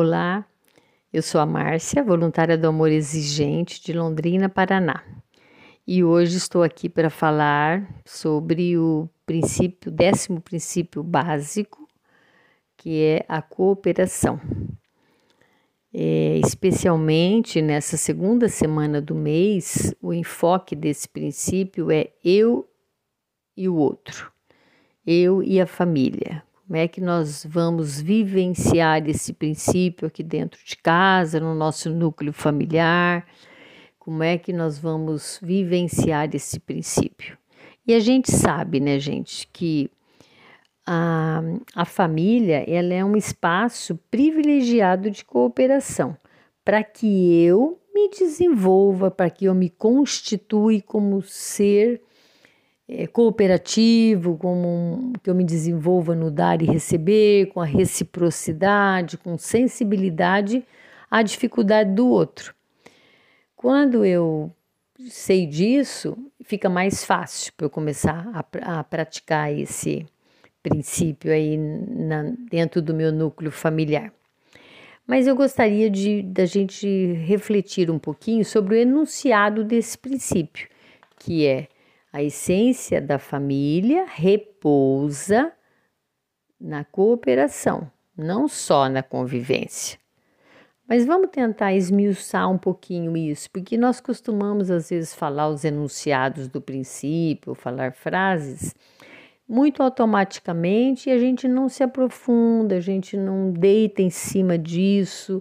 Olá, eu sou a Márcia, voluntária do Amor Exigente de Londrina, Paraná. E hoje estou aqui para falar sobre o princípio, décimo princípio básico, que é a cooperação. É, especialmente nessa segunda semana do mês, o enfoque desse princípio é eu e o outro, eu e a família. Como é que nós vamos vivenciar esse princípio aqui dentro de casa, no nosso núcleo familiar? Como é que nós vamos vivenciar esse princípio? E a gente sabe, né, gente, que a, a família ela é um espaço privilegiado de cooperação para que eu me desenvolva, para que eu me constitui como ser é, cooperativo, como um, que eu me desenvolva no dar e receber, com a reciprocidade, com sensibilidade à dificuldade do outro. Quando eu sei disso, fica mais fácil para eu começar a, a praticar esse princípio aí na, dentro do meu núcleo familiar. Mas eu gostaria de da gente refletir um pouquinho sobre o enunciado desse princípio, que é a essência da família repousa na cooperação, não só na convivência. Mas vamos tentar esmiuçar um pouquinho isso, porque nós costumamos às vezes falar os enunciados do princípio, falar frases muito automaticamente e a gente não se aprofunda, a gente não deita em cima disso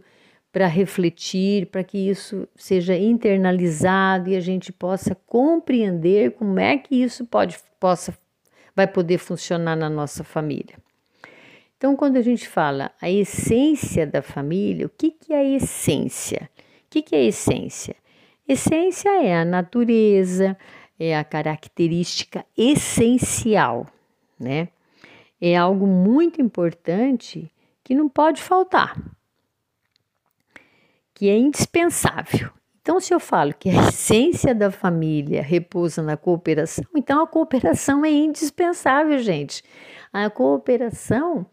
para refletir, para que isso seja internalizado e a gente possa compreender como é que isso pode possa vai poder funcionar na nossa família. Então, quando a gente fala a essência da família, o que, que é a essência? O que, que é a essência? Essência é a natureza, é a característica essencial, né? É algo muito importante que não pode faltar que é indispensável. Então, se eu falo que a essência da família repousa na cooperação, então a cooperação é indispensável, gente. A cooperação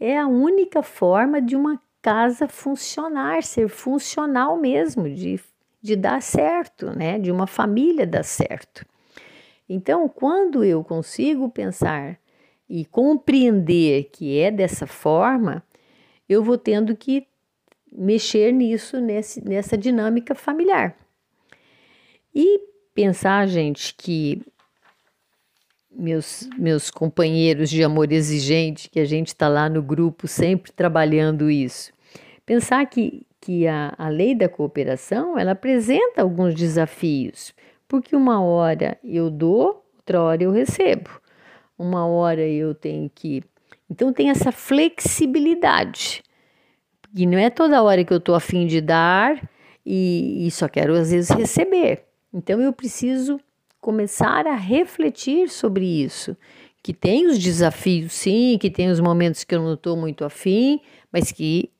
é a única forma de uma casa funcionar, ser funcional mesmo, de, de dar certo, né? De uma família dar certo. Então, quando eu consigo pensar e compreender que é dessa forma, eu vou tendo que mexer nisso, nesse, nessa dinâmica familiar. E pensar, gente, que meus, meus companheiros de amor exigente, que a gente está lá no grupo sempre trabalhando isso. Pensar que, que a, a lei da cooperação ela apresenta alguns desafios, porque uma hora eu dou, outra hora eu recebo, uma hora eu tenho que. Então tem essa flexibilidade. E não é toda hora que eu estou afim de dar e, e só quero às vezes receber. Então eu preciso começar a refletir sobre isso. Que tem os desafios, sim, que tem os momentos que eu não estou muito afim, mas que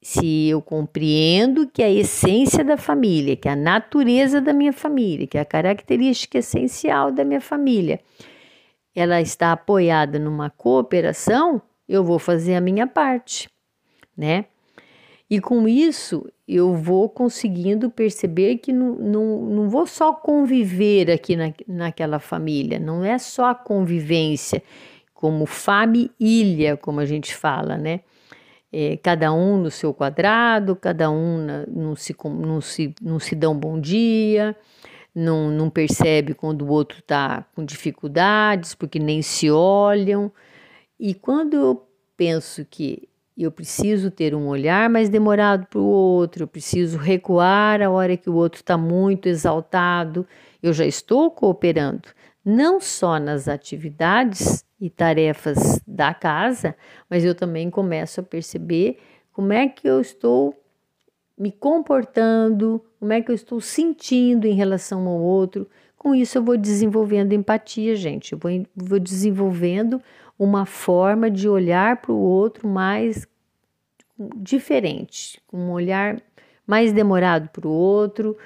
se eu compreendo que a essência da família, que a natureza da minha família, que a característica essencial da minha família, ela está apoiada numa cooperação, eu vou fazer a minha parte, né? E com isso eu vou conseguindo perceber que não, não, não vou só conviver aqui na, naquela família, não é só a convivência, como família, como a gente fala, né? É, cada um no seu quadrado, cada um na, não, se, não, se, não se dá um bom dia, não, não percebe quando o outro está com dificuldades, porque nem se olham. E quando eu penso que eu preciso ter um olhar mais demorado para o outro, eu preciso recuar a hora que o outro está muito exaltado. Eu já estou cooperando, não só nas atividades e tarefas da casa, mas eu também começo a perceber como é que eu estou me comportando, como é que eu estou sentindo em relação ao outro. Com isso, eu vou desenvolvendo empatia, gente. Eu vou, vou desenvolvendo uma forma de olhar para o outro mais diferente, um olhar mais demorado para o outro,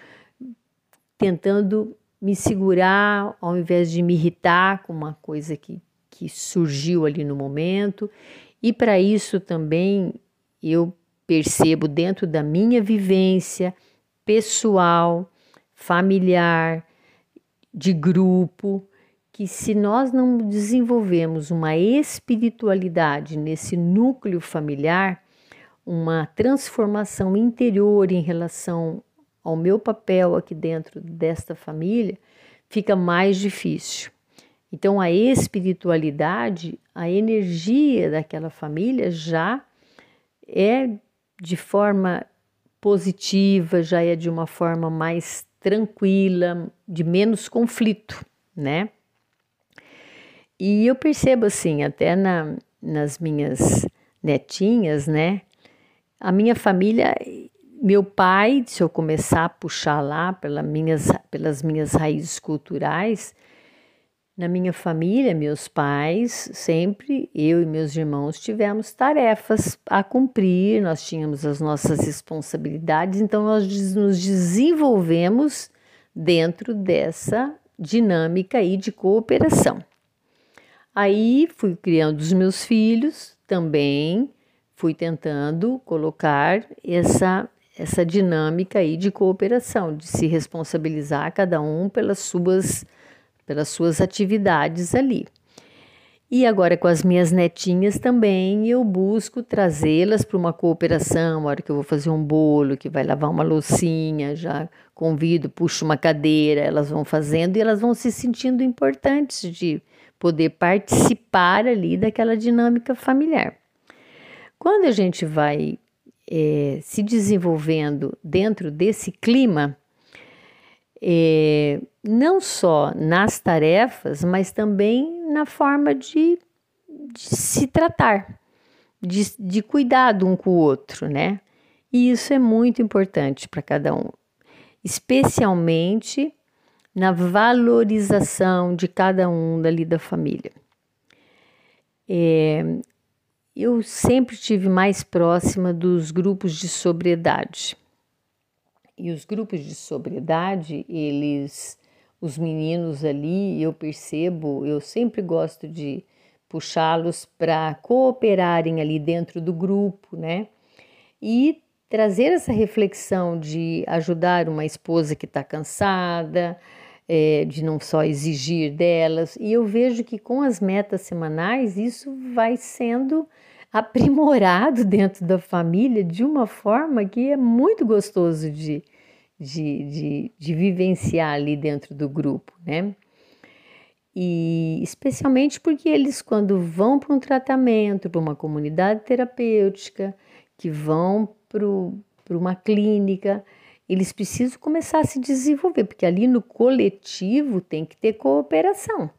tentando me segurar ao invés de me irritar com uma coisa que, que surgiu ali no momento. E para isso também eu percebo dentro da minha vivência pessoal, familiar, de grupo, que se nós não desenvolvemos uma espiritualidade nesse núcleo familiar, uma transformação interior em relação ao meu papel aqui dentro desta família, fica mais difícil. Então, a espiritualidade, a energia daquela família já é de forma positiva, já é de uma forma mais tranquila, de menos conflito, né? E eu percebo assim, até na, nas minhas netinhas, né? A minha família, meu pai, se eu começar a puxar lá pelas minhas, pelas minhas raízes culturais, na minha família, meus pais, sempre eu e meus irmãos tivemos tarefas a cumprir, nós tínhamos as nossas responsabilidades, então nós nos desenvolvemos dentro dessa dinâmica aí de cooperação. Aí fui criando os meus filhos, também fui tentando colocar essa essa dinâmica aí de cooperação, de se responsabilizar cada um pelas suas pelas suas atividades ali. E agora com as minhas netinhas também eu busco trazê-las para uma cooperação, a hora que eu vou fazer um bolo, que vai lavar uma loucinha, já convido, puxo uma cadeira, elas vão fazendo e elas vão se sentindo importantes de poder participar ali daquela dinâmica familiar. Quando a gente vai é, se desenvolvendo dentro desse clima, é, não só nas tarefas, mas também na forma de, de se tratar, de, de cuidar um com o outro, né? E isso é muito importante para cada um, especialmente na valorização de cada um dali da família. É, eu sempre tive mais próxima dos grupos de sobriedade. E os grupos de sobriedade, eles, os meninos ali, eu percebo, eu sempre gosto de puxá-los para cooperarem ali dentro do grupo, né? E trazer essa reflexão de ajudar uma esposa que está cansada, é, de não só exigir delas. E eu vejo que com as metas semanais isso vai sendo aprimorado dentro da família de uma forma que é muito gostoso de, de, de, de vivenciar ali dentro do grupo, né? E especialmente porque eles, quando vão para um tratamento, para uma comunidade terapêutica, que vão para uma clínica, eles precisam começar a se desenvolver, porque ali no coletivo tem que ter cooperação.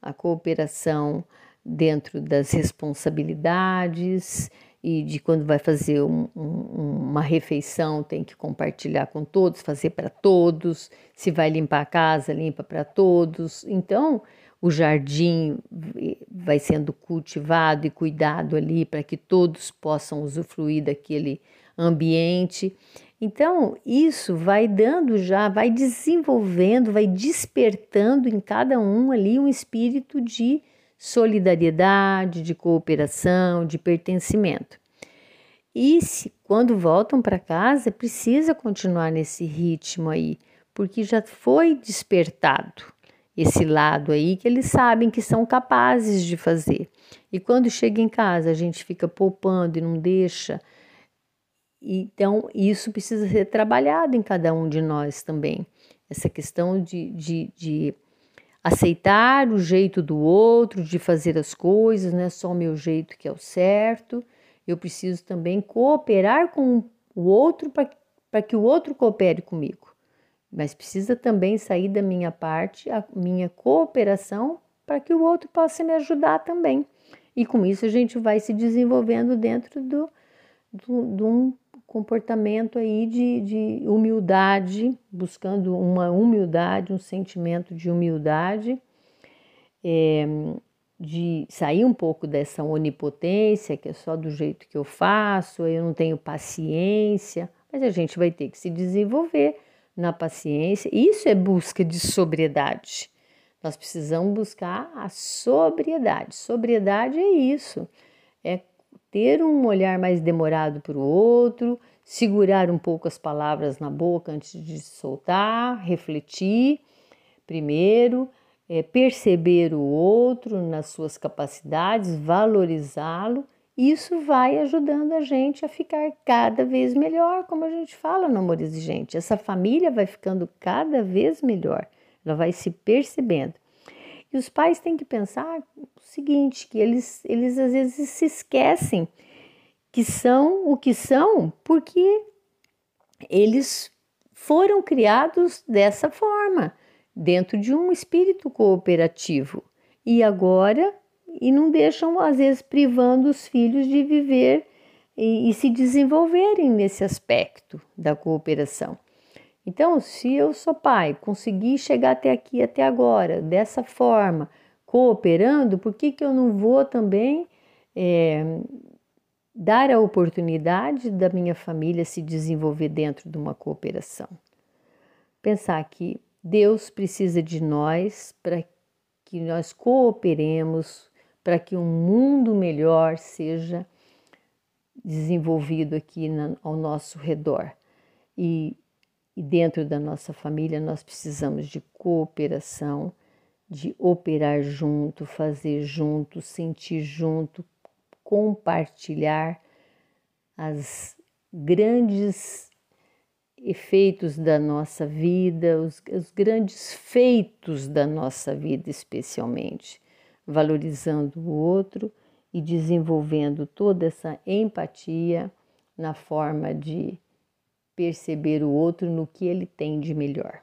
A cooperação dentro das responsabilidades e de quando vai fazer um, um, uma refeição tem que compartilhar com todos, fazer para todos. Se vai limpar a casa, limpa para todos. Então, o jardim vai sendo cultivado e cuidado ali para que todos possam usufruir daquele ambiente. Então, isso vai dando já, vai desenvolvendo, vai despertando em cada um ali um espírito de solidariedade, de cooperação, de pertencimento. E se quando voltam para casa, precisa continuar nesse ritmo aí, porque já foi despertado esse lado aí que eles sabem que são capazes de fazer. E quando chega em casa, a gente fica poupando e não deixa então, isso precisa ser trabalhado em cada um de nós também. Essa questão de, de, de aceitar o jeito do outro, de fazer as coisas, não é só o meu jeito que é o certo. Eu preciso também cooperar com o outro para que o outro coopere comigo. Mas precisa também sair da minha parte a minha cooperação para que o outro possa me ajudar também. E com isso a gente vai se desenvolvendo dentro do, do, de um comportamento aí de, de humildade, buscando uma humildade, um sentimento de humildade, é, de sair um pouco dessa onipotência, que é só do jeito que eu faço, eu não tenho paciência, mas a gente vai ter que se desenvolver na paciência. Isso é busca de sobriedade. Nós precisamos buscar a sobriedade. Sobriedade é isso, é ter um olhar mais demorado para o outro, segurar um pouco as palavras na boca antes de soltar, refletir primeiro, é, perceber o outro nas suas capacidades, valorizá-lo. Isso vai ajudando a gente a ficar cada vez melhor, como a gente fala no Amor Exigente. Essa família vai ficando cada vez melhor, ela vai se percebendo. E os pais têm que pensar o seguinte, que eles, eles às vezes se esquecem que são o que são porque eles foram criados dessa forma, dentro de um espírito cooperativo. E agora, e não deixam, às vezes, privando os filhos de viver e, e se desenvolverem nesse aspecto da cooperação. Então, se eu sou pai, consegui chegar até aqui, até agora, dessa forma, cooperando, por que, que eu não vou também é, dar a oportunidade da minha família se desenvolver dentro de uma cooperação? Pensar que Deus precisa de nós para que nós cooperemos, para que um mundo melhor seja desenvolvido aqui na, ao nosso redor. E e dentro da nossa família nós precisamos de cooperação, de operar junto, fazer junto, sentir junto, compartilhar as grandes efeitos da nossa vida, os, os, grandes feitos da nossa vida, especialmente, valorizando o outro e desenvolvendo toda essa empatia na forma de perceber o outro no que ele tem de melhor.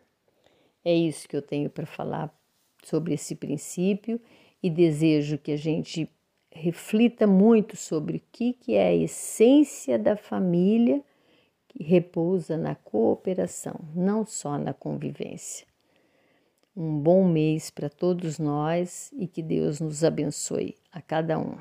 É isso que eu tenho para falar sobre esse princípio e desejo que a gente reflita muito sobre o que, que é a essência da família que repousa na cooperação, não só na convivência. Um bom mês para todos nós e que Deus nos abençoe a cada um.